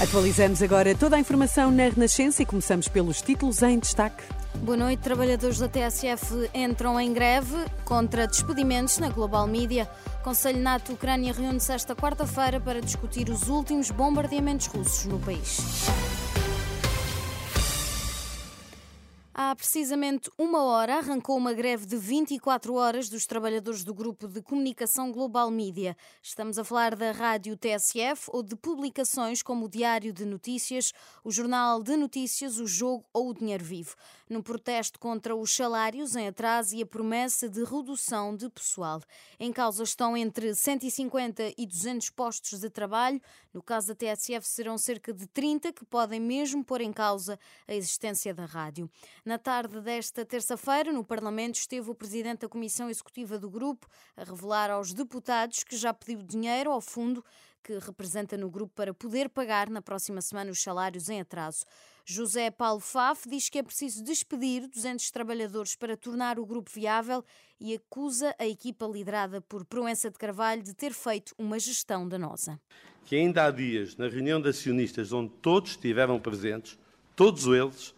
Atualizamos agora toda a informação na Renascença e começamos pelos títulos em destaque. Boa noite. Trabalhadores da TSF entram em greve contra despedimentos na Global Media. Conselho NATO-Ucrânia reúne-se esta quarta-feira para discutir os últimos bombardeamentos russos no país. Há precisamente uma hora arrancou uma greve de 24 horas dos trabalhadores do grupo de comunicação Global Media. Estamos a falar da rádio TSF ou de publicações como o Diário de Notícias, o Jornal de Notícias, o Jogo ou o Dinheiro Vivo. No protesto contra os salários em atraso e a promessa de redução de pessoal. Em causa estão entre 150 e 200 postos de trabalho. No caso da TSF, serão cerca de 30 que podem mesmo pôr em causa a existência da rádio. Na tarde desta terça-feira, no Parlamento, esteve o presidente da Comissão Executiva do Grupo a revelar aos deputados que já pediu dinheiro ao fundo que representa no grupo para poder pagar na próxima semana os salários em atraso. José Paulo Faf diz que é preciso despedir 200 trabalhadores para tornar o grupo viável e acusa a equipa liderada por Proença de Carvalho de ter feito uma gestão danosa. Que ainda há dias, na reunião de acionistas onde todos estiveram presentes, todos eles,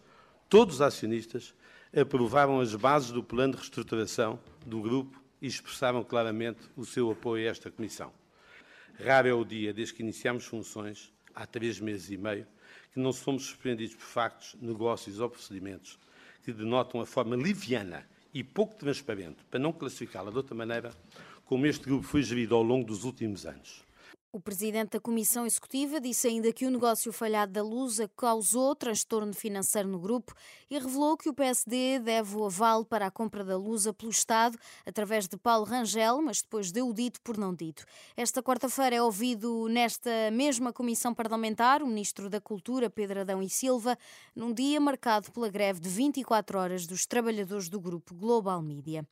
todos os acionistas aprovaram as bases do plano de reestruturação do grupo e expressaram claramente o seu apoio a esta comissão. Raro é o dia, desde que iniciamos funções, há três meses e meio, que não somos surpreendidos por factos, negócios ou procedimentos que denotam a forma liviana e pouco transparente, para não classificá-la de outra maneira, como este grupo foi gerido ao longo dos últimos anos. O presidente da Comissão Executiva disse ainda que o negócio falhado da Lusa causou transtorno financeiro no grupo e revelou que o PSD deve o aval para a compra da Lusa pelo Estado através de Paulo Rangel, mas depois deu o dito por não dito. Esta quarta-feira é ouvido nesta mesma comissão parlamentar o ministro da Cultura, Pedro Adão e Silva, num dia marcado pela greve de 24 horas dos trabalhadores do grupo Global Media.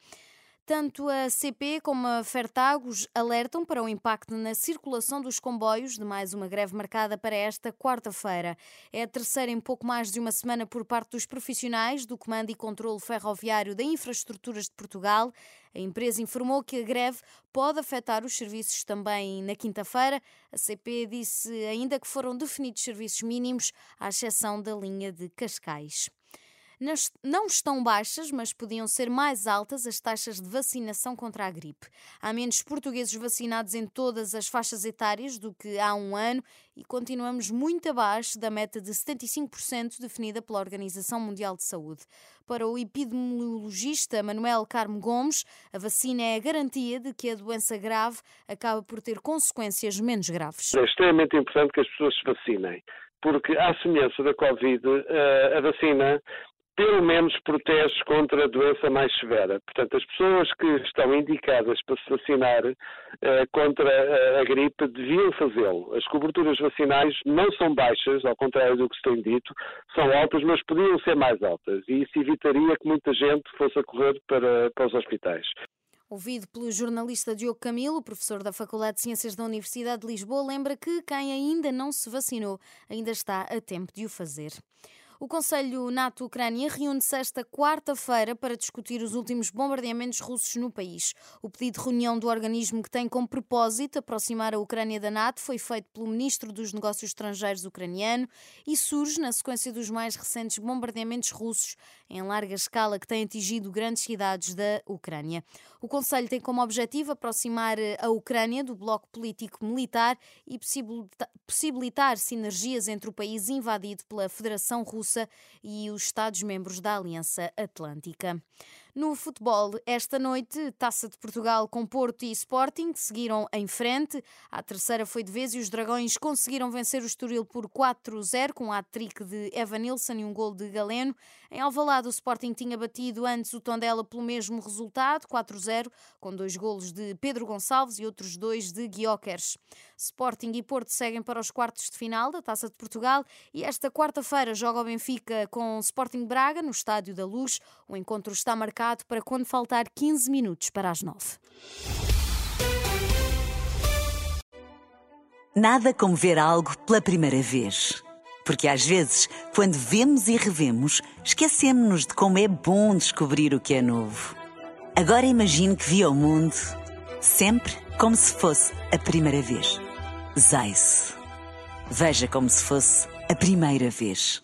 Tanto a CP como a Fertagos alertam para o impacto na circulação dos comboios de mais uma greve marcada para esta quarta-feira. É a terceira em pouco mais de uma semana por parte dos profissionais do Comando e Controlo Ferroviário da Infraestruturas de Portugal. A empresa informou que a greve pode afetar os serviços também na quinta-feira. A CP disse ainda que foram definidos serviços mínimos, à exceção da linha de Cascais não estão baixas, mas podiam ser mais altas as taxas de vacinação contra a gripe. Há menos portugueses vacinados em todas as faixas etárias do que há um ano e continuamos muito abaixo da meta de 75% definida pela Organização Mundial de Saúde. Para o epidemiologista Manuel Carmo Gomes, a vacina é a garantia de que a doença grave acaba por ter consequências menos graves. É extremamente importante que as pessoas se vacinem porque, à semelhança da Covid, eh, a vacina pelo menos protege contra a doença mais severa. Portanto, as pessoas que estão indicadas para se vacinar eh, contra a, a gripe deviam fazê-lo. As coberturas vacinais não são baixas, ao contrário do que se tem dito, são altas, mas podiam ser mais altas. E isso evitaria que muita gente fosse a correr para, para os hospitais. Ouvido pelo jornalista Diogo Camilo, professor da Faculdade de Ciências da Universidade de Lisboa, lembra que quem ainda não se vacinou ainda está a tempo de o fazer. O Conselho NATO-Ucrânia reúne-se esta quarta-feira para discutir os últimos bombardeamentos russos no país. O pedido de reunião do organismo que tem como propósito aproximar a Ucrânia da NATO foi feito pelo ministro dos Negócios Estrangeiros ucraniano e surge na sequência dos mais recentes bombardeamentos russos em larga escala que têm atingido grandes cidades da Ucrânia. O Conselho tem como objetivo aproximar a Ucrânia do bloco político-militar e possibilitar sinergias entre o país invadido pela Federação Russa e os Estados-membros da Aliança Atlântica. No futebol, esta noite, Taça de Portugal com Porto e Sporting seguiram em frente. A terceira foi de vez e os Dragões conseguiram vencer o Estoril por 4-0 com um hat-trick de Evanilson e um gol de Galeno. Em Alvalade, o Sporting tinha batido antes o Tondela pelo mesmo resultado, 4-0, com dois golos de Pedro Gonçalves e outros dois de Guiocers. Sporting e Porto seguem para os quartos de final da Taça de Portugal e esta quarta-feira joga o Benfica com Sporting Braga no Estádio da Luz. O encontro está marcado para quando faltar 15 minutos para as 9. Nada como ver algo pela primeira vez. Porque às vezes, quando vemos e revemos, esquecemos-nos de como é bom descobrir o que é novo. Agora imagine que viu o mundo sempre como se fosse a primeira vez. Zais. Veja como se fosse a primeira vez.